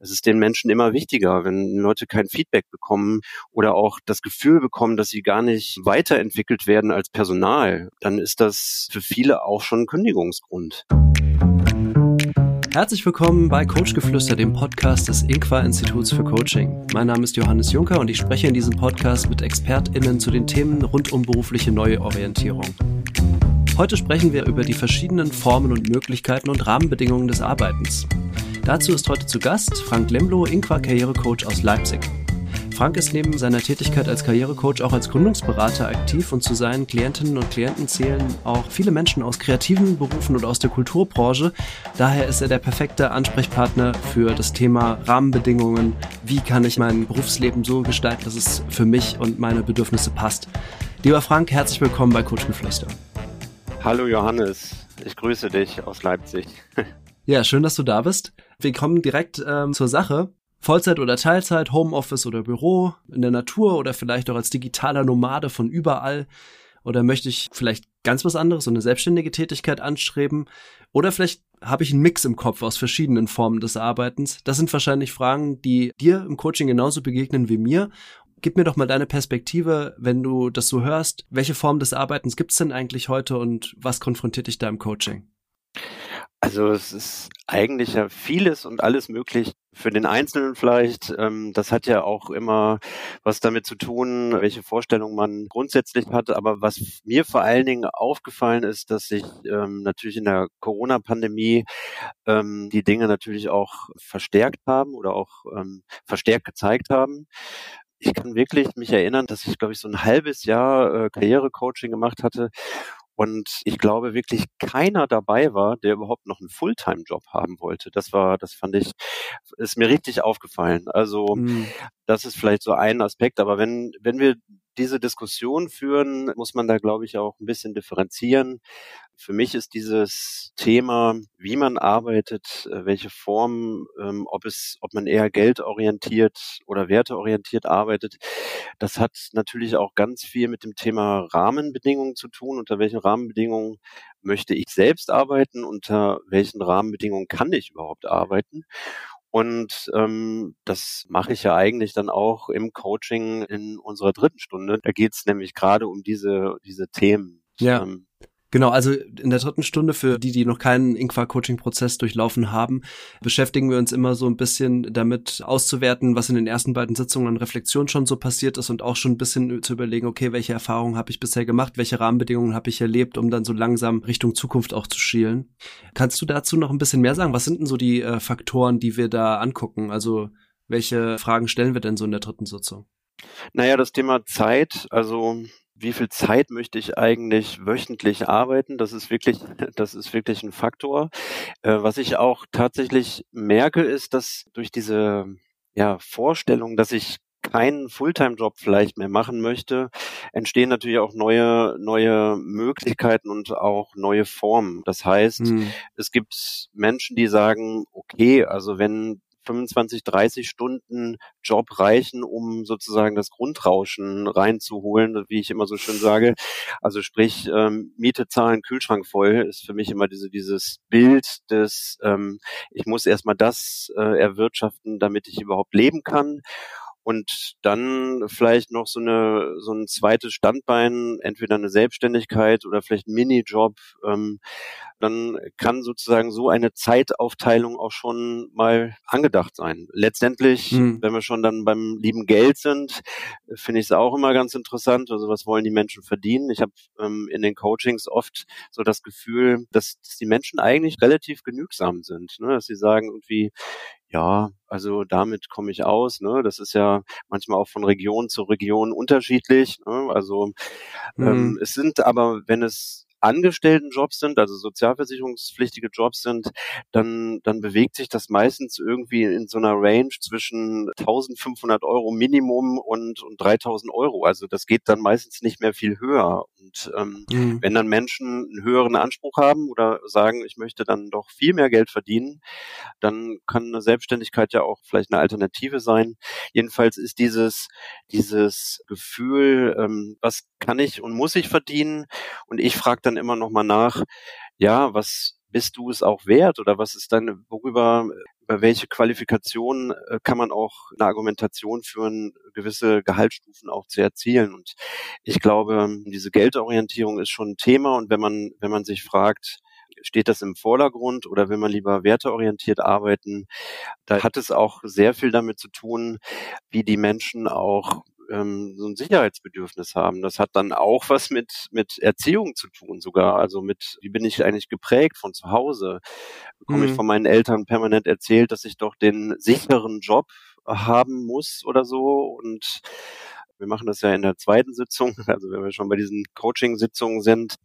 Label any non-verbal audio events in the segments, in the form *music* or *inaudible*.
Das ist den Menschen immer wichtiger, wenn Leute kein Feedback bekommen oder auch das Gefühl bekommen, dass sie gar nicht weiterentwickelt werden als Personal, dann ist das für viele auch schon ein Kündigungsgrund. Herzlich willkommen bei Coachgeflüster, dem Podcast des Inqua Instituts für Coaching. Mein Name ist Johannes Juncker und ich spreche in diesem Podcast mit ExpertInnen zu den Themen rund um berufliche Neuorientierung. Heute sprechen wir über die verschiedenen Formen und Möglichkeiten und Rahmenbedingungen des Arbeitens. Dazu ist heute zu Gast Frank Lemlo, Inqua Karrierecoach aus Leipzig. Frank ist neben seiner Tätigkeit als Karrierecoach auch als Gründungsberater aktiv und zu seinen Klientinnen und Klienten zählen auch viele Menschen aus kreativen Berufen und aus der Kulturbranche. Daher ist er der perfekte Ansprechpartner für das Thema Rahmenbedingungen. Wie kann ich mein Berufsleben so gestalten, dass es für mich und meine Bedürfnisse passt? Lieber Frank, herzlich willkommen bei Coach Geflüster. Hallo Johannes, ich grüße dich aus Leipzig. *laughs* Ja, schön, dass du da bist. Wir kommen direkt ähm, zur Sache. Vollzeit oder Teilzeit, Homeoffice oder Büro, in der Natur oder vielleicht auch als digitaler Nomade von überall. Oder möchte ich vielleicht ganz was anderes, so eine selbstständige Tätigkeit anstreben? Oder vielleicht habe ich einen Mix im Kopf aus verschiedenen Formen des Arbeitens. Das sind wahrscheinlich Fragen, die dir im Coaching genauso begegnen wie mir. Gib mir doch mal deine Perspektive, wenn du das so hörst. Welche Form des Arbeitens gibt es denn eigentlich heute und was konfrontiert dich da im Coaching? Also es ist eigentlich ja vieles und alles möglich für den Einzelnen vielleicht. Ähm, das hat ja auch immer was damit zu tun, welche Vorstellung man grundsätzlich hat. Aber was mir vor allen Dingen aufgefallen ist, dass sich ähm, natürlich in der Corona-Pandemie ähm, die Dinge natürlich auch verstärkt haben oder auch verstärkt gezeigt haben ich kann wirklich mich erinnern, dass ich, glaube ich, so ein halbes Jahr äh, Karrierecoaching gemacht hatte und ich glaube wirklich keiner dabei war, der überhaupt noch einen Fulltime-Job haben wollte. Das war, das fand ich, ist mir richtig aufgefallen. Also mhm. das ist vielleicht so ein Aspekt. Aber wenn, wenn wir diese Diskussion führen, muss man da, glaube ich, auch ein bisschen differenzieren. Für mich ist dieses Thema, wie man arbeitet, äh, welche Form, ähm, ob es, ob man eher geldorientiert oder werteorientiert arbeitet, das hat natürlich auch ganz viel mit dem Thema Rahmenbedingungen zu tun. Unter welchen Rahmenbedingungen möchte ich selbst arbeiten? Unter welchen Rahmenbedingungen kann ich überhaupt arbeiten? Und ähm, das mache ich ja eigentlich dann auch im Coaching in unserer dritten Stunde. Da geht es nämlich gerade um diese, diese Themen. Ja. Ähm, Genau, also in der dritten Stunde für die, die noch keinen Inqua-Coaching-Prozess durchlaufen haben, beschäftigen wir uns immer so ein bisschen damit auszuwerten, was in den ersten beiden Sitzungen an Reflexion schon so passiert ist und auch schon ein bisschen zu überlegen, okay, welche Erfahrungen habe ich bisher gemacht, welche Rahmenbedingungen habe ich erlebt, um dann so langsam Richtung Zukunft auch zu schielen. Kannst du dazu noch ein bisschen mehr sagen? Was sind denn so die äh, Faktoren, die wir da angucken? Also welche Fragen stellen wir denn so in der dritten Sitzung? Naja, das Thema Zeit, also wie viel Zeit möchte ich eigentlich wöchentlich arbeiten? Das ist wirklich, *laughs* das ist wirklich ein Faktor. Äh, was ich auch tatsächlich merke, ist, dass durch diese ja, Vorstellung, dass ich keinen Fulltime-Job vielleicht mehr machen möchte, entstehen natürlich auch neue, neue Möglichkeiten und auch neue Formen. Das heißt, hm. es gibt Menschen, die sagen, okay, also wenn 25, 30 Stunden Job reichen, um sozusagen das Grundrauschen reinzuholen, wie ich immer so schön sage. Also sprich, ähm, Miete zahlen, Kühlschrank voll ist für mich immer diese, dieses Bild des, ähm, ich muss erstmal das äh, erwirtschaften, damit ich überhaupt leben kann und dann vielleicht noch so eine so ein zweites Standbein, entweder eine Selbstständigkeit oder vielleicht ein Minijob, ähm, dann kann sozusagen so eine Zeitaufteilung auch schon mal angedacht sein. Letztendlich, mhm. wenn wir schon dann beim lieben Geld sind, finde ich es auch immer ganz interessant. Also was wollen die Menschen verdienen? Ich habe ähm, in den Coachings oft so das Gefühl, dass, dass die Menschen eigentlich relativ genügsam sind, ne? dass sie sagen irgendwie, ja, also damit komme ich aus. Ne? Das ist ja manchmal auch von Region zu Region unterschiedlich. Ne? Also ähm, mhm. ähm, es sind aber, wenn es Angestelltenjobs sind, also sozialversicherungspflichtige Jobs sind, dann, dann bewegt sich das meistens irgendwie in so einer Range zwischen 1500 Euro Minimum und, und 3000 Euro. Also das geht dann meistens nicht mehr viel höher. Und ähm, mhm. wenn dann Menschen einen höheren Anspruch haben oder sagen, ich möchte dann doch viel mehr Geld verdienen, dann kann eine Selbstständigkeit ja auch vielleicht eine Alternative sein. Jedenfalls ist dieses, dieses Gefühl, ähm, was kann ich und muss ich verdienen? Und ich frage dann immer noch mal nach, ja, was bist du es auch wert oder was ist dann, worüber, über welche Qualifikation äh, kann man auch eine Argumentation führen, gewisse Gehaltsstufen auch zu erzielen? Und ich glaube, diese Geldorientierung ist schon ein Thema und wenn man, wenn man sich fragt, steht das im Vordergrund oder will man lieber werteorientiert arbeiten? Da hat es auch sehr viel damit zu tun, wie die Menschen auch ähm, so ein Sicherheitsbedürfnis haben. Das hat dann auch was mit, mit Erziehung zu tun sogar. Also mit, wie bin ich eigentlich geprägt von zu Hause? Bekomme mhm. ich von meinen Eltern permanent erzählt, dass ich doch den sicheren Job haben muss oder so und wir machen das ja in der zweiten Sitzung, *laughs* also wenn wir schon bei diesen Coaching-Sitzungen sind,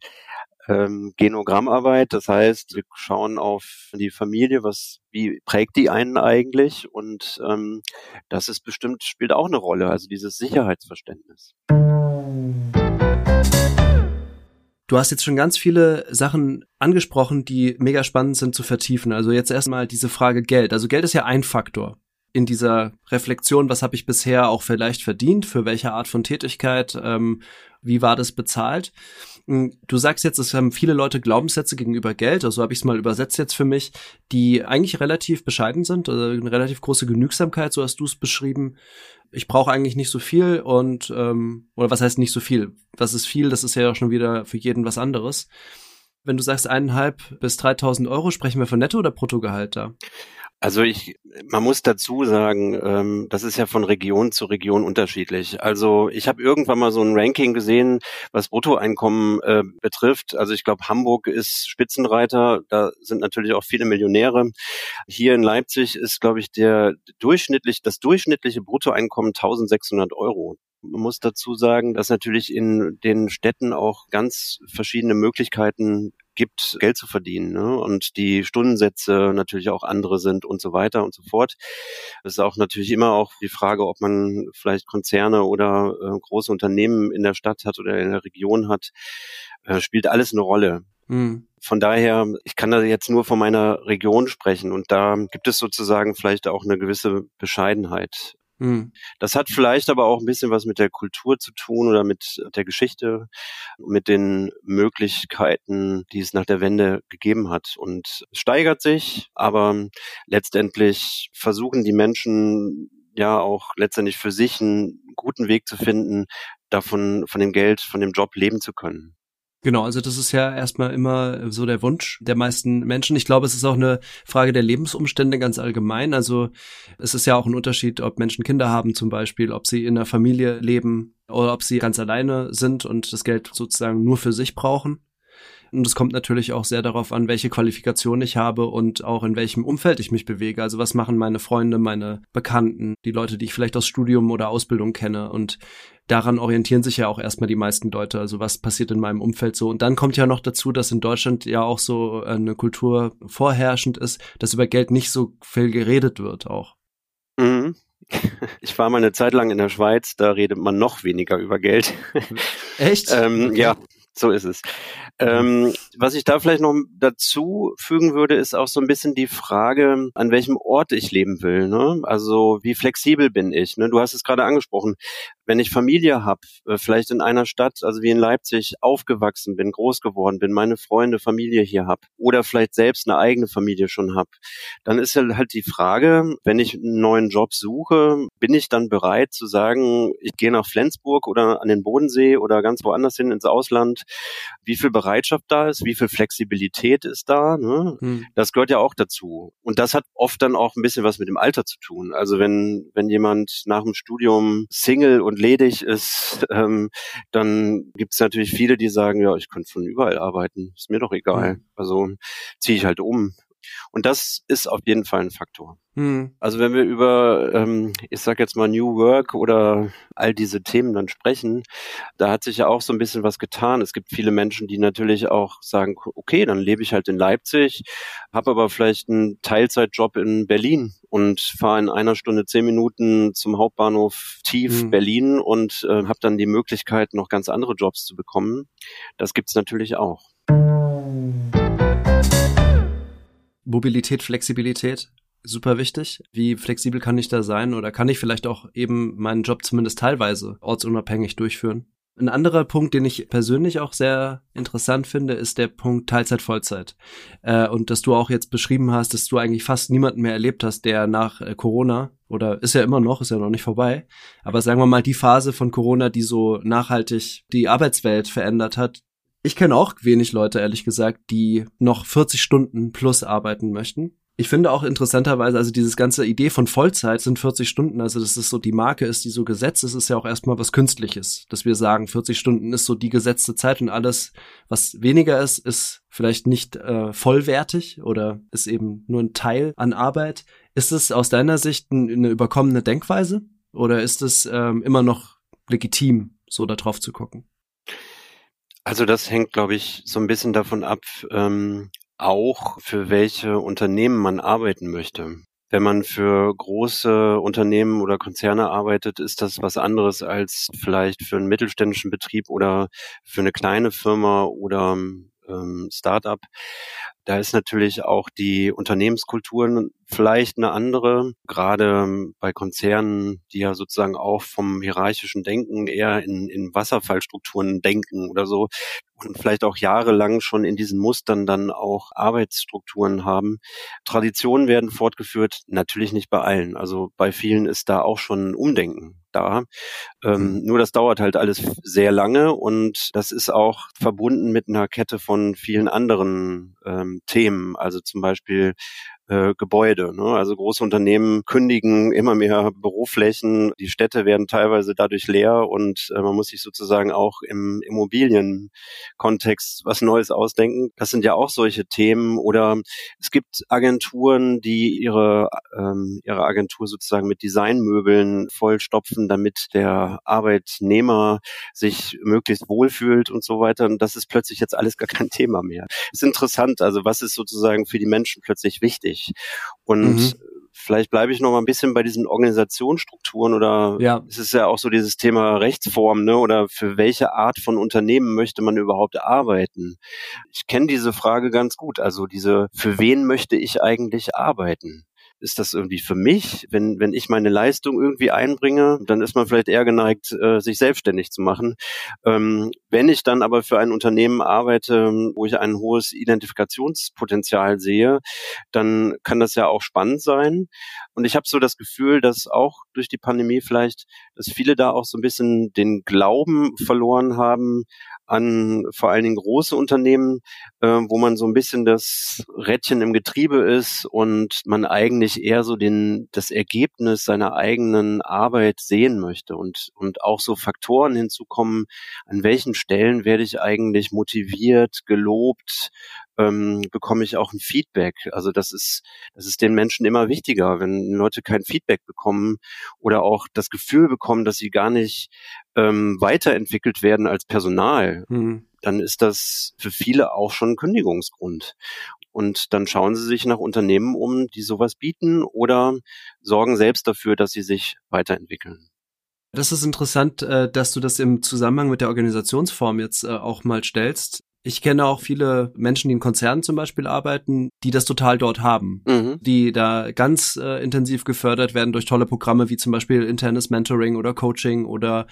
ähm, Genogrammarbeit. Das heißt, wir schauen auf die Familie, was, wie prägt die einen eigentlich? Und ähm, das ist bestimmt, spielt auch eine Rolle, also dieses Sicherheitsverständnis. Du hast jetzt schon ganz viele Sachen angesprochen, die mega spannend sind zu vertiefen. Also jetzt erstmal diese Frage Geld. Also Geld ist ja ein Faktor in dieser Reflexion, was habe ich bisher auch vielleicht verdient, für welche Art von Tätigkeit, ähm, wie war das bezahlt. Hm, du sagst jetzt, es haben viele Leute Glaubenssätze gegenüber Geld, also habe ich es mal übersetzt jetzt für mich, die eigentlich relativ bescheiden sind, also eine relativ große Genügsamkeit, so hast du es beschrieben. Ich brauche eigentlich nicht so viel und ähm, oder was heißt nicht so viel? Was ist viel? Das ist ja auch schon wieder für jeden was anderes. Wenn du sagst eineinhalb bis 3.000 Euro, sprechen wir von Netto- oder Bruttogehalt da? Also ich, man muss dazu sagen, ähm, das ist ja von Region zu Region unterschiedlich. Also ich habe irgendwann mal so ein Ranking gesehen, was Bruttoeinkommen äh, betrifft. Also ich glaube, Hamburg ist Spitzenreiter, da sind natürlich auch viele Millionäre. Hier in Leipzig ist, glaube ich, der durchschnittlich, das durchschnittliche Bruttoeinkommen 1600 Euro. Man muss dazu sagen, dass natürlich in den Städten auch ganz verschiedene Möglichkeiten gibt, Geld zu verdienen. Ne? Und die Stundensätze natürlich auch andere sind und so weiter und so fort. Es ist auch natürlich immer auch die Frage, ob man vielleicht Konzerne oder äh, große Unternehmen in der Stadt hat oder in der Region hat. Äh, spielt alles eine Rolle. Mhm. Von daher, ich kann da jetzt nur von meiner Region sprechen und da gibt es sozusagen vielleicht auch eine gewisse Bescheidenheit. Mhm. Das hat vielleicht aber auch ein bisschen was mit der Kultur zu tun oder mit der Geschichte, mit den Möglichkeiten, die es nach der Wende gegeben hat. Und es steigert sich, aber letztendlich versuchen die Menschen ja auch letztendlich für sich einen guten Weg zu finden, davon, von dem Geld, von dem Job leben zu können. Genau, also das ist ja erstmal immer so der Wunsch der meisten Menschen. Ich glaube, es ist auch eine Frage der Lebensumstände ganz allgemein. Also es ist ja auch ein Unterschied, ob Menschen Kinder haben zum Beispiel, ob sie in einer Familie leben oder ob sie ganz alleine sind und das Geld sozusagen nur für sich brauchen. Und es kommt natürlich auch sehr darauf an, welche Qualifikation ich habe und auch in welchem Umfeld ich mich bewege. Also was machen meine Freunde, meine Bekannten, die Leute, die ich vielleicht aus Studium oder Ausbildung kenne. Und daran orientieren sich ja auch erstmal die meisten Leute. Also was passiert in meinem Umfeld so. Und dann kommt ja noch dazu, dass in Deutschland ja auch so eine Kultur vorherrschend ist, dass über Geld nicht so viel geredet wird auch. Mhm. *laughs* Ich war mal eine Zeit lang in der Schweiz, da redet man noch weniger über Geld. Echt? *laughs* ähm, okay. Ja, so ist es. Ähm, was ich da vielleicht noch dazu fügen würde, ist auch so ein bisschen die Frage, an welchem Ort ich leben will. Ne? Also wie flexibel bin ich? Ne? Du hast es gerade angesprochen. Wenn ich Familie habe, äh, vielleicht in einer Stadt, also wie in Leipzig, aufgewachsen bin, groß geworden bin, meine Freunde, Familie hier habe oder vielleicht selbst eine eigene Familie schon habe, dann ist halt die Frage, wenn ich einen neuen Job suche, bin ich dann bereit zu sagen, ich gehe nach Flensburg oder an den Bodensee oder ganz woanders hin ins Ausland? Wie viel Bereitschaft da ist, wie viel Flexibilität ist da. Ne? Hm. Das gehört ja auch dazu. Und das hat oft dann auch ein bisschen was mit dem Alter zu tun. Also wenn, wenn jemand nach dem Studium Single und ledig ist, *laughs* ähm, dann gibt es natürlich viele, die sagen, ja, ich könnte von überall arbeiten, ist mir doch egal. Hm. Also ziehe ich halt um. Und das ist auf jeden Fall ein Faktor. Hm. Also wenn wir über, ähm, ich sag jetzt mal New Work oder all diese Themen dann sprechen, da hat sich ja auch so ein bisschen was getan. Es gibt viele Menschen, die natürlich auch sagen, okay, dann lebe ich halt in Leipzig, habe aber vielleicht einen Teilzeitjob in Berlin und fahre in einer Stunde zehn Minuten zum Hauptbahnhof Tief hm. Berlin und äh, habe dann die Möglichkeit, noch ganz andere Jobs zu bekommen. Das gibt's natürlich auch. Mobilität, Flexibilität, super wichtig. Wie flexibel kann ich da sein oder kann ich vielleicht auch eben meinen Job zumindest teilweise ortsunabhängig durchführen? Ein anderer Punkt, den ich persönlich auch sehr interessant finde, ist der Punkt Teilzeit, Vollzeit. Äh, und dass du auch jetzt beschrieben hast, dass du eigentlich fast niemanden mehr erlebt hast, der nach äh, Corona oder ist ja immer noch, ist ja noch nicht vorbei, aber sagen wir mal die Phase von Corona, die so nachhaltig die Arbeitswelt verändert hat. Ich kenne auch wenig Leute, ehrlich gesagt, die noch 40 Stunden plus arbeiten möchten ich finde auch interessanterweise, also dieses ganze Idee von Vollzeit sind 40 Stunden, also dass es so die Marke ist, die so gesetzt ist, ist ja auch erstmal was Künstliches, dass wir sagen, 40 Stunden ist so die gesetzte Zeit und alles, was weniger ist, ist vielleicht nicht äh, vollwertig oder ist eben nur ein Teil an Arbeit. Ist es aus deiner Sicht eine überkommene Denkweise oder ist es ähm, immer noch legitim, so da drauf zu gucken? Also das hängt, glaube ich, so ein bisschen davon ab, ähm, auch, für welche Unternehmen man arbeiten möchte. Wenn man für große Unternehmen oder Konzerne arbeitet, ist das was anderes als vielleicht für einen mittelständischen Betrieb oder für eine kleine Firma oder ähm, Startup. Da ist natürlich auch die Unternehmenskultur vielleicht eine andere, gerade bei Konzernen, die ja sozusagen auch vom hierarchischen Denken eher in, in Wasserfallstrukturen denken oder so und vielleicht auch jahrelang schon in diesen Mustern dann auch Arbeitsstrukturen haben. Traditionen werden fortgeführt, natürlich nicht bei allen. Also bei vielen ist da auch schon Umdenken da. Ähm, mhm. nur das dauert halt alles sehr lange und das ist auch verbunden mit einer Kette von vielen anderen ähm, Themen. Also zum Beispiel äh, Gebäude. Ne? Also große Unternehmen kündigen immer mehr Büroflächen, die Städte werden teilweise dadurch leer und äh, man muss sich sozusagen auch im Immobilienkontext was Neues ausdenken. Das sind ja auch solche Themen. Oder es gibt Agenturen, die ihre, ähm, ihre Agentur sozusagen mit Designmöbeln vollstopfen, damit der Arbeitnehmer sich möglichst wohlfühlt und so weiter. Und das ist plötzlich jetzt alles gar kein Thema mehr. ist interessant. Also was ist sozusagen für die Menschen plötzlich wichtig? Wichtig. Und mhm. vielleicht bleibe ich noch mal ein bisschen bei diesen Organisationsstrukturen oder ja. es ist ja auch so dieses Thema Rechtsform, ne? Oder für welche Art von Unternehmen möchte man überhaupt arbeiten? Ich kenne diese Frage ganz gut. Also diese, für wen möchte ich eigentlich arbeiten? Ist das irgendwie für mich, wenn, wenn ich meine Leistung irgendwie einbringe, dann ist man vielleicht eher geneigt, äh, sich selbstständig zu machen. Ähm, wenn ich dann aber für ein Unternehmen arbeite, wo ich ein hohes Identifikationspotenzial sehe, dann kann das ja auch spannend sein. Und ich habe so das Gefühl, dass auch durch die Pandemie vielleicht, dass viele da auch so ein bisschen den Glauben verloren haben an vor allen Dingen große Unternehmen, wo man so ein bisschen das Rädchen im Getriebe ist und man eigentlich eher so den, das Ergebnis seiner eigenen Arbeit sehen möchte und, und auch so Faktoren hinzukommen, an welchen Stellen werde ich eigentlich motiviert, gelobt, ähm, bekomme ich auch ein Feedback. Also das ist, das ist den Menschen immer wichtiger, wenn Leute kein Feedback bekommen oder auch das Gefühl bekommen, dass sie gar nicht ähm, weiterentwickelt werden als Personal. Mhm. Dann ist das für viele auch schon ein Kündigungsgrund. Und dann schauen sie sich nach Unternehmen um, die sowas bieten oder sorgen selbst dafür, dass sie sich weiterentwickeln. Das ist interessant, äh, dass du das im Zusammenhang mit der Organisationsform jetzt äh, auch mal stellst. Ich kenne auch viele Menschen, die in Konzernen zum Beispiel arbeiten, die das total dort haben, mhm. die da ganz äh, intensiv gefördert werden durch tolle Programme wie zum Beispiel internes Mentoring oder Coaching oder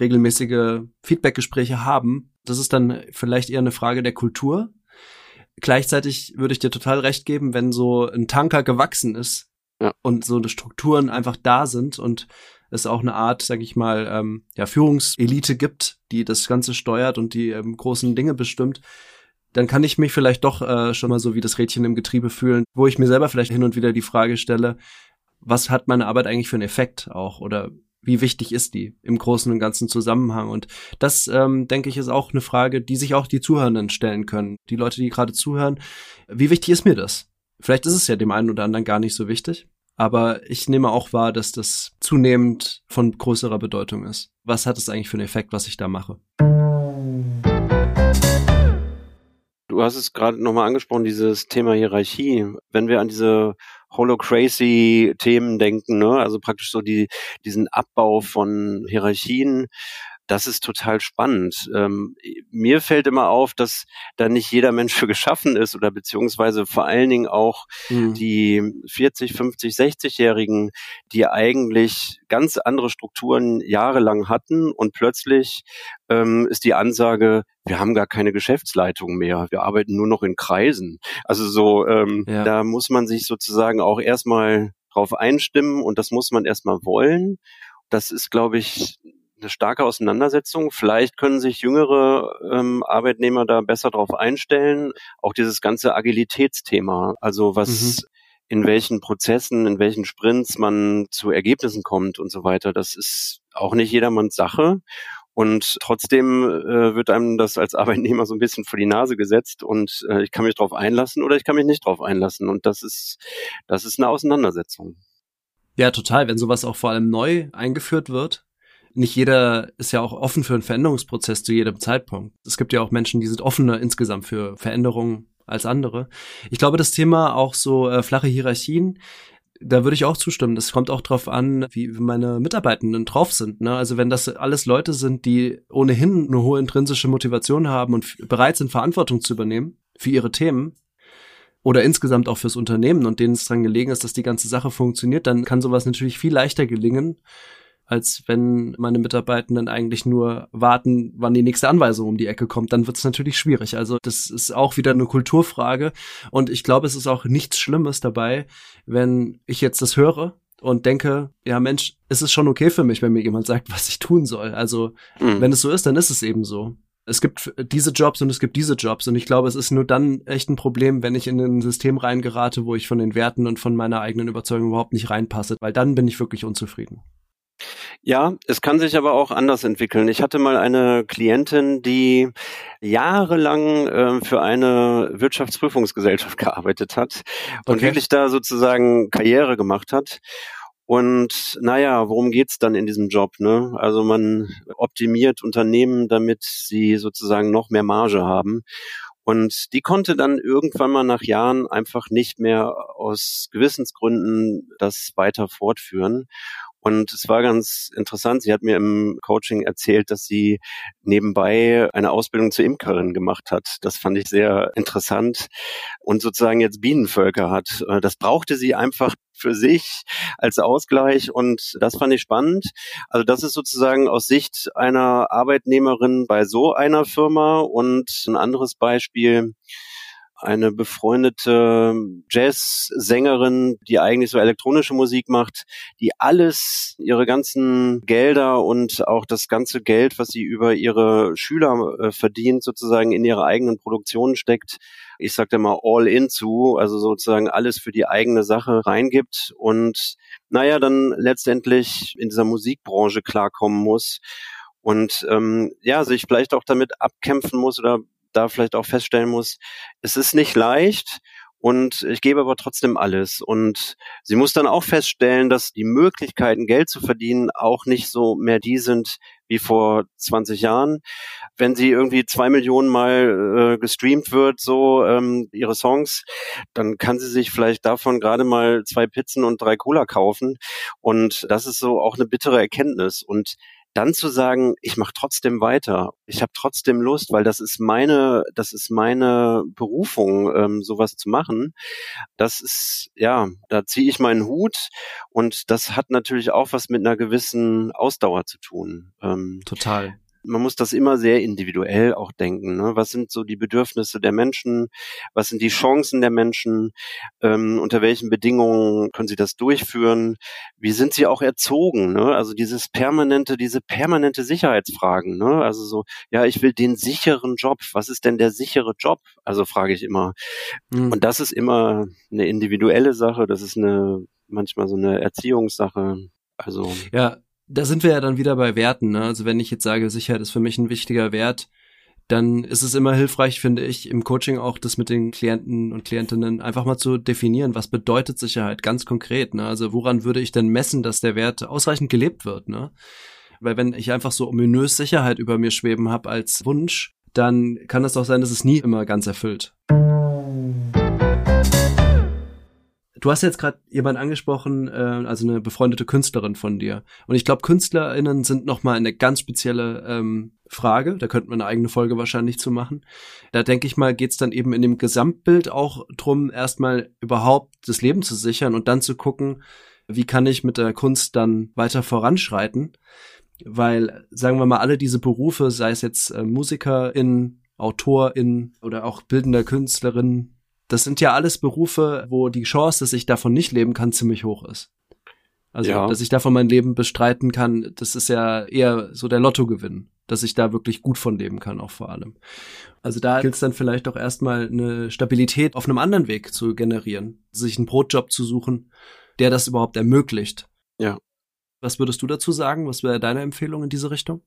regelmäßige Feedbackgespräche haben. Das ist dann vielleicht eher eine Frage der Kultur. Gleichzeitig würde ich dir total recht geben, wenn so ein Tanker gewachsen ist ja. und so eine Strukturen einfach da sind und es auch eine Art, sag ich mal, ähm, ja, Führungselite gibt, die das Ganze steuert und die ähm, großen Dinge bestimmt, dann kann ich mich vielleicht doch äh, schon mal so wie das Rädchen im Getriebe fühlen, wo ich mir selber vielleicht hin und wieder die Frage stelle, was hat meine Arbeit eigentlich für einen Effekt auch oder wie wichtig ist die im großen und ganzen Zusammenhang? Und das, ähm, denke ich, ist auch eine Frage, die sich auch die Zuhörenden stellen können. Die Leute, die gerade zuhören, wie wichtig ist mir das? Vielleicht ist es ja dem einen oder anderen gar nicht so wichtig. Aber ich nehme auch wahr, dass das zunehmend von größerer Bedeutung ist. Was hat es eigentlich für einen Effekt, was ich da mache? Du hast es gerade nochmal angesprochen, dieses Thema Hierarchie. Wenn wir an diese Holocracy-Themen denken, ne? also praktisch so die, diesen Abbau von Hierarchien, das ist total spannend. Ähm, mir fällt immer auf, dass da nicht jeder Mensch für geschaffen ist oder beziehungsweise vor allen Dingen auch mhm. die 40, 50, 60-Jährigen, die eigentlich ganz andere Strukturen jahrelang hatten und plötzlich ähm, ist die Ansage, wir haben gar keine Geschäftsleitung mehr, wir arbeiten nur noch in Kreisen. Also so, ähm, ja. da muss man sich sozusagen auch erstmal drauf einstimmen und das muss man erstmal wollen. Das ist, glaube ich, eine starke Auseinandersetzung. Vielleicht können sich jüngere ähm, Arbeitnehmer da besser drauf einstellen. Auch dieses ganze Agilitätsthema, also was mhm. in welchen Prozessen, in welchen Sprints man zu Ergebnissen kommt und so weiter, das ist auch nicht jedermanns Sache. Und trotzdem äh, wird einem das als Arbeitnehmer so ein bisschen vor die Nase gesetzt und äh, ich kann mich darauf einlassen oder ich kann mich nicht darauf einlassen. Und das ist, das ist eine Auseinandersetzung. Ja, total. Wenn sowas auch vor allem neu eingeführt wird, nicht jeder ist ja auch offen für einen Veränderungsprozess zu jedem Zeitpunkt. Es gibt ja auch Menschen, die sind offener insgesamt für Veränderungen als andere. Ich glaube, das Thema auch so äh, flache Hierarchien, da würde ich auch zustimmen. Das kommt auch drauf an, wie meine Mitarbeitenden drauf sind. Ne? Also wenn das alles Leute sind, die ohnehin eine hohe intrinsische Motivation haben und bereit sind, Verantwortung zu übernehmen für ihre Themen oder insgesamt auch fürs Unternehmen und denen es dran gelegen ist, dass die ganze Sache funktioniert, dann kann sowas natürlich viel leichter gelingen, als wenn meine Mitarbeitenden eigentlich nur warten, wann die nächste Anweisung um die Ecke kommt, dann wird es natürlich schwierig. Also das ist auch wieder eine Kulturfrage und ich glaube, es ist auch nichts Schlimmes dabei, wenn ich jetzt das höre und denke, ja Mensch, ist es schon okay für mich, wenn mir jemand sagt, was ich tun soll. Also mhm. wenn es so ist, dann ist es eben so. Es gibt diese Jobs und es gibt diese Jobs und ich glaube, es ist nur dann echt ein Problem, wenn ich in ein System reingerate, wo ich von den Werten und von meiner eigenen Überzeugung überhaupt nicht reinpasse, weil dann bin ich wirklich unzufrieden. Ja, es kann sich aber auch anders entwickeln. Ich hatte mal eine Klientin, die jahrelang äh, für eine Wirtschaftsprüfungsgesellschaft *laughs* gearbeitet hat und okay. wirklich da sozusagen Karriere gemacht hat. Und naja, worum geht's dann in diesem Job? Ne? Also man optimiert Unternehmen, damit sie sozusagen noch mehr Marge haben. Und die konnte dann irgendwann mal nach Jahren einfach nicht mehr aus Gewissensgründen das weiter fortführen. Und es war ganz interessant. Sie hat mir im Coaching erzählt, dass sie nebenbei eine Ausbildung zur Imkerin gemacht hat. Das fand ich sehr interessant und sozusagen jetzt Bienenvölker hat. Äh, das brauchte sie einfach für sich als Ausgleich und das fand ich spannend. Also das ist sozusagen aus Sicht einer Arbeitnehmerin bei so einer Firma und ein anderes Beispiel eine befreundete Jazzsängerin, die eigentlich so elektronische Musik macht, die alles, ihre ganzen Gelder und auch das ganze Geld, was sie über ihre Schüler äh, verdient, sozusagen in ihre eigenen Produktionen steckt. Ich sagte mal all in zu, also sozusagen alles für die eigene Sache reingibt und naja, dann letztendlich in dieser Musikbranche klarkommen muss und ähm, ja, sich vielleicht auch damit abkämpfen muss oder da vielleicht auch feststellen muss, es ist nicht leicht und ich gebe aber trotzdem alles. Und sie muss dann auch feststellen, dass die Möglichkeiten, Geld zu verdienen, auch nicht so mehr die sind wie vor 20 Jahren. Wenn sie irgendwie zwei Millionen Mal äh, gestreamt wird, so ähm, ihre Songs, dann kann sie sich vielleicht davon gerade mal zwei Pizzen und drei Cola kaufen. Und das ist so auch eine bittere Erkenntnis. Und dann zu sagen, ich mache trotzdem weiter, ich habe trotzdem Lust, weil das ist meine, das ist meine Berufung, ähm, sowas zu machen. Das ist ja, da ziehe ich meinen Hut und das hat natürlich auch was mit einer gewissen Ausdauer zu tun. Ähm, Total man muss das immer sehr individuell auch denken. Ne? Was sind so die Bedürfnisse der Menschen? Was sind die Chancen der Menschen? Ähm, unter welchen Bedingungen können sie das durchführen? Wie sind sie auch erzogen? Ne? Also dieses permanente, diese permanente Sicherheitsfragen. Ne? Also so, ja, ich will den sicheren Job. Was ist denn der sichere Job? Also frage ich immer. Mhm. Und das ist immer eine individuelle Sache. Das ist eine manchmal so eine Erziehungssache. Also ja, da sind wir ja dann wieder bei Werten. Ne? Also wenn ich jetzt sage, Sicherheit ist für mich ein wichtiger Wert, dann ist es immer hilfreich, finde ich, im Coaching auch das mit den Klienten und Klientinnen einfach mal zu definieren, was bedeutet Sicherheit ganz konkret. Ne? Also woran würde ich denn messen, dass der Wert ausreichend gelebt wird? Ne? Weil wenn ich einfach so ominös Sicherheit über mir schweben habe als Wunsch, dann kann es doch sein, dass es nie immer ganz erfüllt. Du hast jetzt gerade jemand angesprochen, äh, also eine befreundete Künstlerin von dir. Und ich glaube, KünstlerInnen sind nochmal eine ganz spezielle ähm, Frage. Da könnten wir eine eigene Folge wahrscheinlich zu machen. Da denke ich mal, geht's dann eben in dem Gesamtbild auch drum, erstmal überhaupt das Leben zu sichern und dann zu gucken, wie kann ich mit der Kunst dann weiter voranschreiten. Weil, sagen wir mal, alle diese Berufe, sei es jetzt äh, Musikerin, Autorin oder auch bildender Künstlerin, das sind ja alles Berufe, wo die Chance, dass ich davon nicht leben kann, ziemlich hoch ist. Also, ja. dass ich davon mein Leben bestreiten kann, das ist ja eher so der Lottogewinn, dass ich da wirklich gut von leben kann, auch vor allem. Also da gilt es dann vielleicht auch erstmal eine Stabilität auf einem anderen Weg zu generieren, sich einen Brotjob zu suchen, der das überhaupt ermöglicht. Ja. Was würdest du dazu sagen? Was wäre deine Empfehlung in diese Richtung?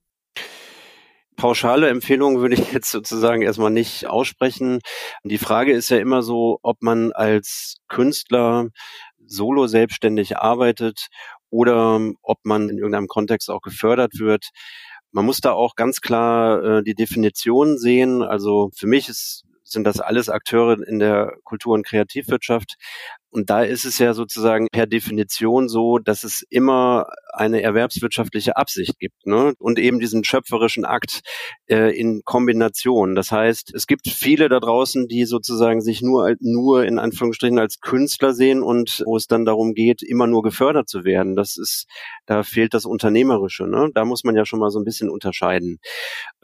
Pauschale Empfehlungen würde ich *laughs* jetzt sozusagen erstmal nicht aussprechen. Die Frage ist ja immer so, ob man als Künstler solo selbstständig arbeitet oder ob man in irgendeinem Kontext auch gefördert wird. Man muss da auch ganz klar äh, die Definition sehen. Also für mich ist sind das alles Akteure in der Kultur- und Kreativwirtschaft. Und da ist es ja sozusagen per Definition so, dass es immer eine erwerbswirtschaftliche Absicht gibt ne? und eben diesen schöpferischen Akt äh, in Kombination. Das heißt, es gibt viele da draußen, die sozusagen sich nur, nur in Anführungsstrichen als Künstler sehen und wo es dann darum geht, immer nur gefördert zu werden. Das ist, da fehlt das Unternehmerische. Ne? Da muss man ja schon mal so ein bisschen unterscheiden.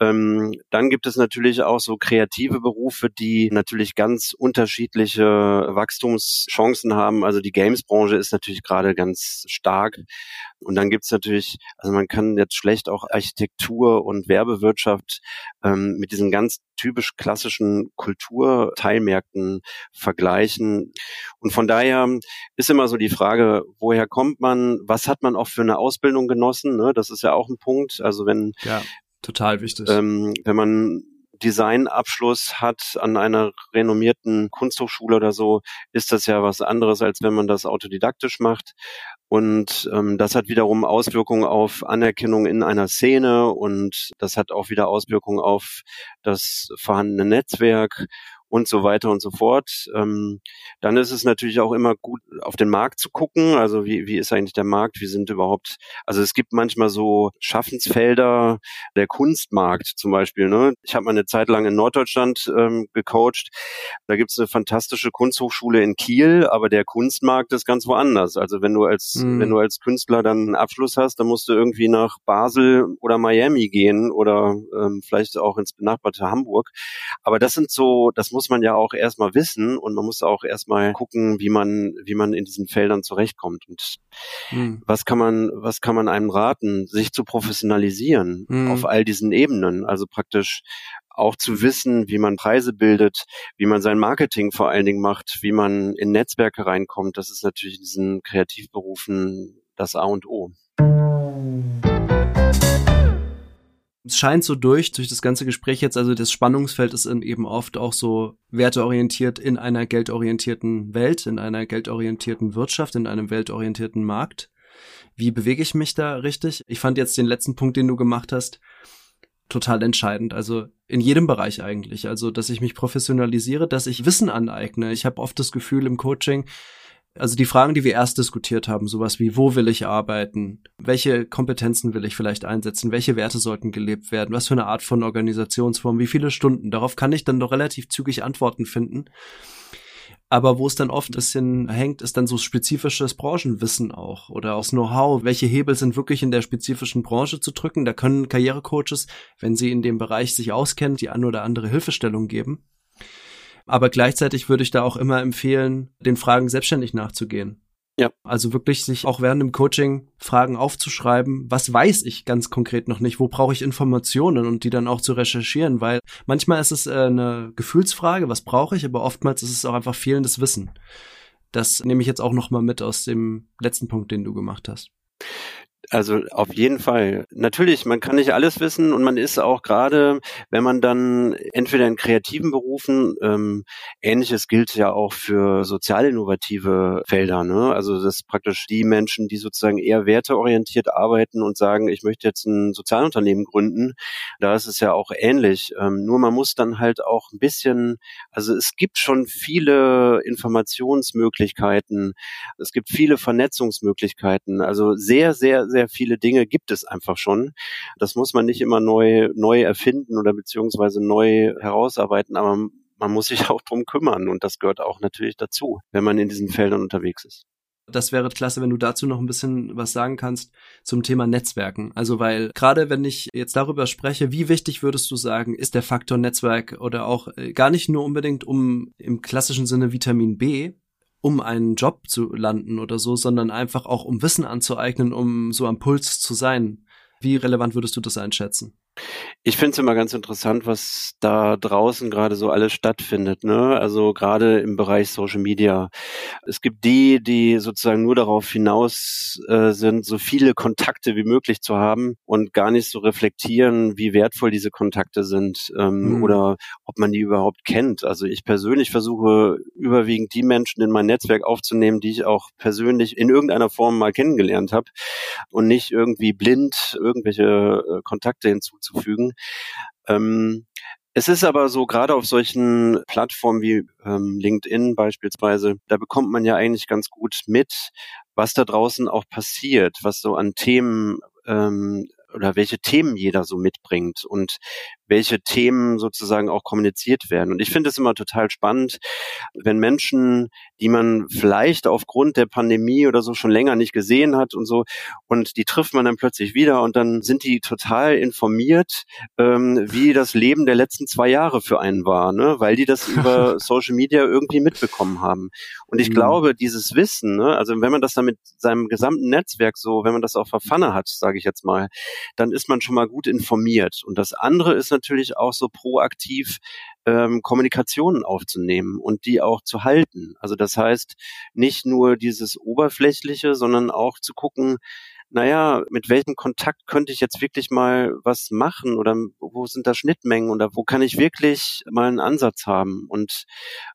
Ähm, dann gibt es natürlich auch so kreative Berufe, die natürlich ganz unterschiedliche Wachstumschancen Chancen haben. Also die Games-Branche ist natürlich gerade ganz stark. Und dann gibt's natürlich, also man kann jetzt schlecht auch Architektur und Werbewirtschaft ähm, mit diesen ganz typisch klassischen Kulturteilmärkten vergleichen. Und von daher ist immer so die Frage, woher kommt man, was hat man auch für eine Ausbildung genossen? Ne? Das ist ja auch ein Punkt. Also wenn ja, total wichtig. Ähm, wenn man Designabschluss hat an einer renommierten Kunsthochschule oder so, ist das ja was anderes, als wenn man das autodidaktisch macht. Und ähm, das hat wiederum Auswirkungen auf Anerkennung in einer Szene und das hat auch wieder Auswirkungen auf das vorhandene Netzwerk und so weiter und so fort. Ähm, dann ist es natürlich auch immer gut, auf den Markt zu gucken. Also wie, wie ist eigentlich der Markt? Wie sind überhaupt, also es gibt manchmal so Schaffensfelder, der Kunstmarkt zum Beispiel. Ne? Ich habe mal eine Zeit lang in Norddeutschland ähm, gecoacht. Da gibt es eine fantastische Kunsthochschule in Kiel, aber der Kunstmarkt ist ganz woanders. Also wenn du als, mhm. wenn du als Künstler dann einen Abschluss hast, dann musst du irgendwie nach Basel oder Miami gehen oder ähm, vielleicht auch ins benachbarte Hamburg. Aber das sind so, das muss man ja auch erstmal wissen und man muss auch erstmal gucken, wie man, wie man in diesen Feldern zurechtkommt. Und mhm. was kann man, was kann man einem raten, sich zu professionalisieren mhm. auf all diesen Ebenen? Also praktisch auch zu wissen, wie man Preise bildet, wie man sein Marketing vor allen Dingen macht, wie man in Netzwerke reinkommt. Das ist natürlich in diesen Kreativberufen das A und O. es scheint so durch, durch das ganze Gespräch jetzt, also das Spannungsfeld ist eben oft auch so werteorientiert in einer geldorientierten Welt, in einer geldorientierten Wirtschaft, in einem weltorientierten Markt. Wie bewege ich mich da richtig? Ich fand jetzt den letzten Punkt, den du gemacht hast, total entscheidend. Also in jedem Bereich eigentlich. Also, dass ich mich professionalisiere, dass ich Wissen aneigne. Ich habe oft das Gefühl im Coaching, also die Fragen, die wir erst diskutiert haben, sowas wie, wo will ich arbeiten? Welche Kompetenzen will ich vielleicht einsetzen? Welche Werte sollten gelebt werden? Was für eine Art von Organisationsform? Wie viele Stunden? Darauf kann ich dann doch relativ zügig Antworten finden. Aber wo es dann oft ein bisschen hängt, ist dann so spezifisches Branchenwissen auch oder aus Know-how. Welche Hebel sind wirklich in der spezifischen Branche zu drücken? Da können Karrierecoaches, wenn sie in dem Bereich sich auskennen, die eine oder andere Hilfestellung geben. Aber gleichzeitig würde ich da auch immer empfehlen, den Fragen selbstständig nachzugehen. Ja. Also wirklich sich auch während dem Coaching Fragen aufzuschreiben, was weiß ich ganz konkret noch nicht, wo brauche ich Informationen und die dann auch zu recherchieren, weil manchmal ist es äh, eine Gefühlsfrage, was brauche ich, aber oftmals ist es auch einfach fehlendes Wissen. Das nehme ich jetzt auch noch mal mit aus dem letzten Punkt, den du gemacht hast Also auf jeden Fall. Natürlich, man kann nicht alles wissen und man ist auch gerade, wenn man dann entweder in kreativen Berufen, ähm, ähnliches gilt ja auch für sozial innovative Felder, ne? Also das praktisch die Menschen, die sozusagen eher werteorientiert arbeiten und sagen, ich möchte jetzt ein Sozialunternehmen gründen. Da ist es ja auch ähnlich. Ähm, nur man muss dann halt auch ein bisschen, also es gibt schon viele Informationsmöglichkeiten, es gibt viele Vernetzungsmöglichkeiten. Also sehr, sehr, sehr viele Dinge gibt es einfach schon. Das muss man nicht immer neu, neu erfinden oder beziehungsweise neu herausarbeiten, aber man muss sich *laughs* auch drum kümmern und das gehört auch natürlich dazu, wenn man in diesen Feldern unterwegs ist. Das wäre klasse, wenn du dazu noch ein bisschen was sagen kannst zum Thema Netzwerken. Also weil gerade wenn ich jetzt darüber spreche, wie wichtig würdest du sagen, ist der Faktor Netzwerk oder auch äh, gar nicht nur unbedingt um im klassischen Sinne Vitamin B, um einen Job zu landen oder so, sondern einfach auch um Wissen anzueignen, um so am Puls zu sein. Wie relevant würdest du das einschätzen? Ich finde es immer ganz interessant, was da draußen gerade so alles stattfindet. Ne? Also gerade im Bereich Social Media. Es gibt die, die sozusagen nur darauf hinaus äh, sind, so viele Kontakte wie möglich zu haben und gar nicht so reflektieren, wie wertvoll diese Kontakte sind ähm, mhm. oder ob man die überhaupt kennt. Also ich persönlich versuche überwiegend die Menschen in mein Netzwerk aufzunehmen, die ich auch persönlich in irgendeiner Form mal kennengelernt habe und nicht irgendwie blind irgendwelche äh, Kontakte hinzuzufügen. Ähm, es ist aber so, gerade auf solchen Plattformen wie ähm, LinkedIn beispielsweise, da bekommt man ja eigentlich ganz gut mit, was da draußen auch passiert, was so an Themen ähm, oder welche Themen jeder so mitbringt. Und welche Themen sozusagen auch kommuniziert werden. Und ich finde es immer total spannend, wenn Menschen, die man vielleicht aufgrund der Pandemie oder so schon länger nicht gesehen hat und so, und die trifft man dann plötzlich wieder und dann sind die total informiert, ähm, wie das Leben der letzten zwei Jahre für einen war, ne? weil die das über *laughs* Social Media irgendwie mitbekommen haben. Und ich mhm. glaube, dieses Wissen, ne, also wenn man das dann mit seinem gesamten Netzwerk so, wenn man das auch verfanne hat, sage ich jetzt mal, dann ist man schon mal gut informiert. Und das andere ist natürlich auch so proaktiv ähm, Kommunikationen aufzunehmen und die auch zu halten. Also das heißt, nicht nur dieses Oberflächliche, sondern auch zu gucken, naja, mit welchem Kontakt könnte ich jetzt wirklich mal was machen oder wo sind da Schnittmengen oder wo kann ich wirklich mal einen Ansatz haben? Und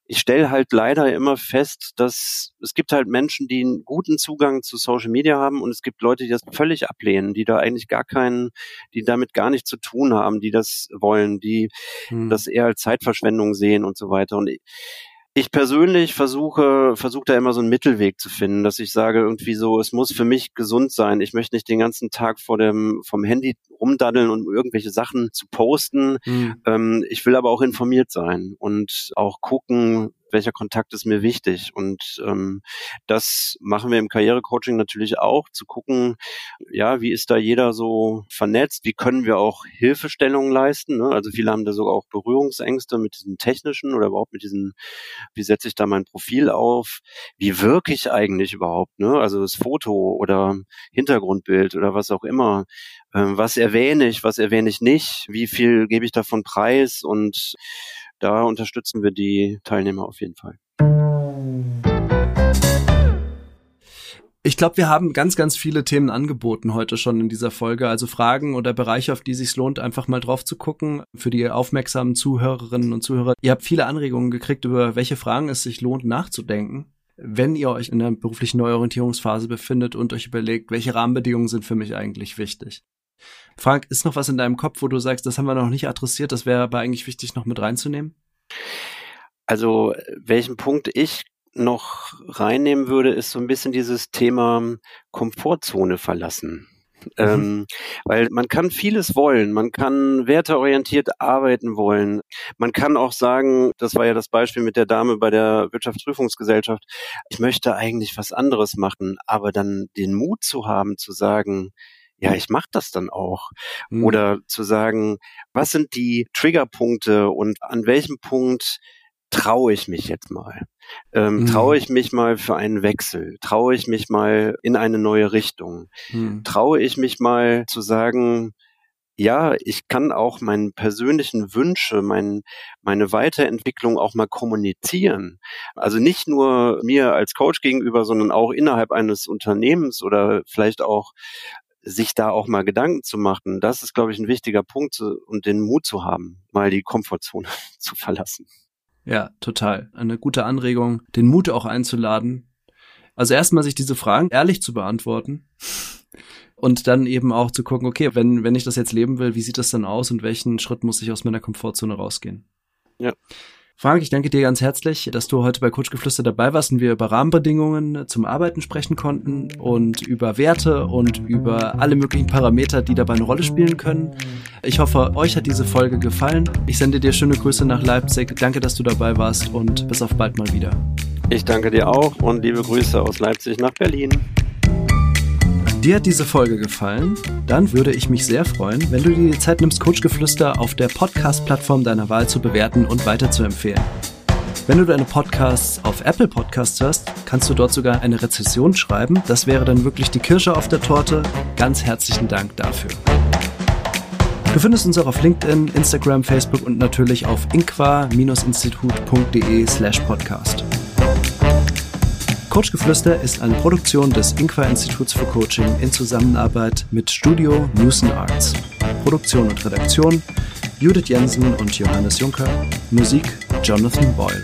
ich stelle halt leider immer fest, dass es gibt halt Menschen, die einen guten Zugang zu Social Media haben und es gibt Leute, die das völlig ablehnen, die da eigentlich gar keinen, die damit gar nichts zu tun haben, die das wollen, die hm. das eher als Zeitverschwendung sehen und so weiter. Und ich, ich persönlich versuche, versuche da immer so einen Mittelweg zu finden, dass ich sage irgendwie so, es muss für mich gesund sein. Ich möchte nicht den ganzen Tag vor dem, vom Handy rumdaddeln und irgendwelche Sachen zu posten. Mhm. Ähm, ich will aber auch informiert sein und auch gucken, welcher Kontakt ist mir wichtig. Und ähm, das machen wir im Karrierecoaching natürlich auch, zu gucken, ja, wie ist da jeder so vernetzt, wie können wir auch Hilfestellungen leisten. Ne? Also viele haben da sogar auch Berührungsängste mit diesem technischen oder überhaupt mit diesem, wie setze ich da mein Profil auf, wie wirke ich eigentlich überhaupt, ne? Also das Foto oder Hintergrundbild oder was auch immer. Ähm, was erwähne ich, was erwähne ich nicht, wie viel gebe ich davon preis und da unterstützen wir die Teilnehmer auf jeden Fall. Ich glaube, wir haben ganz, ganz viele Themen angeboten heute schon in dieser Folge. Also Fragen oder Bereiche, auf die sich lohnt, einfach mal drauf zu gucken. Für die aufmerksamen Zuhörerinnen und Zuhörer. Ihr habt viele Anregungen gekriegt, über welche Fragen es sich lohnt, nachzudenken. Wenn ihr euch in der beruflichen Neuorientierungsphase befindet und euch überlegt, welche Rahmenbedingungen sind für mich eigentlich wichtig. Frank, ist noch was in deinem Kopf, wo du sagst, das haben wir noch nicht adressiert, das wäre aber eigentlich wichtig noch mit reinzunehmen? Also, welchen Punkt ich noch reinnehmen würde, ist so ein bisschen dieses Thema Komfortzone verlassen. Mhm. Ähm, weil man kann vieles wollen, man kann werteorientiert arbeiten wollen. Man kann auch sagen, das war ja das Beispiel mit der Dame bei der Wirtschaftsprüfungsgesellschaft, ich möchte eigentlich was anderes machen, aber dann den Mut zu haben, zu sagen, ja, ich mache das dann auch. Mhm. Oder zu sagen, was sind die Triggerpunkte und an welchem Punkt traue ich mich jetzt mal? Ähm, mhm. Traue ich mich mal für einen Wechsel? Traue ich mich mal in eine neue Richtung? Mhm. Traue ich mich mal zu sagen, ja, ich kann auch meine persönlichen Wünsche, mein, meine Weiterentwicklung auch mal kommunizieren. Also nicht nur mir als Coach gegenüber, sondern auch innerhalb eines Unternehmens oder vielleicht auch sich da auch mal Gedanken zu machen, das ist, glaube ich, ein wichtiger Punkt zu, und den Mut zu haben, mal die Komfortzone *laughs* zu verlassen. Ja, total. Eine gute Anregung, den Mut auch einzuladen. Also erstmal sich diese Fragen ehrlich zu beantworten *laughs* und dann eben auch zu gucken, okay, wenn, wenn ich das jetzt leben will, wie sieht das dann aus und welchen Schritt muss ich aus meiner Komfortzone rausgehen? Ja. Frank, ich danke dir ganz herzlich, dass du heute bei Coach Geflüster dabei warst und wir über Rahmenbedingungen zum Arbeiten sprechen konnten und über Werte und über alle möglichen Parameter, die dabei eine Rolle spielen können. Ich hoffe, euch hat diese Folge gefallen. Ich sende dir schöne Grüße nach Leipzig. Danke, dass du dabei warst und bis auf bald mal wieder. Ich danke dir auch und liebe Grüße aus Leipzig nach Berlin. Dir hat diese Folge gefallen? Dann würde ich mich sehr freuen, wenn du dir die Zeit nimmst, Coachgeflüster auf der Podcast-Plattform deiner Wahl zu bewerten und weiterzuempfehlen. Wenn du deine Podcasts auf Apple Podcasts hörst, kannst du dort sogar eine Rezession schreiben. Das wäre dann wirklich die Kirsche auf der Torte. Ganz herzlichen Dank dafür. Du findest uns auch auf LinkedIn, Instagram, Facebook und natürlich auf inqua-institut.de slash podcast. Coachgeflüster ist eine Produktion des Inqua Instituts für Coaching in Zusammenarbeit mit Studio Newson Arts. Produktion und Redaktion Judith Jensen und Johannes Juncker. Musik Jonathan Boyle.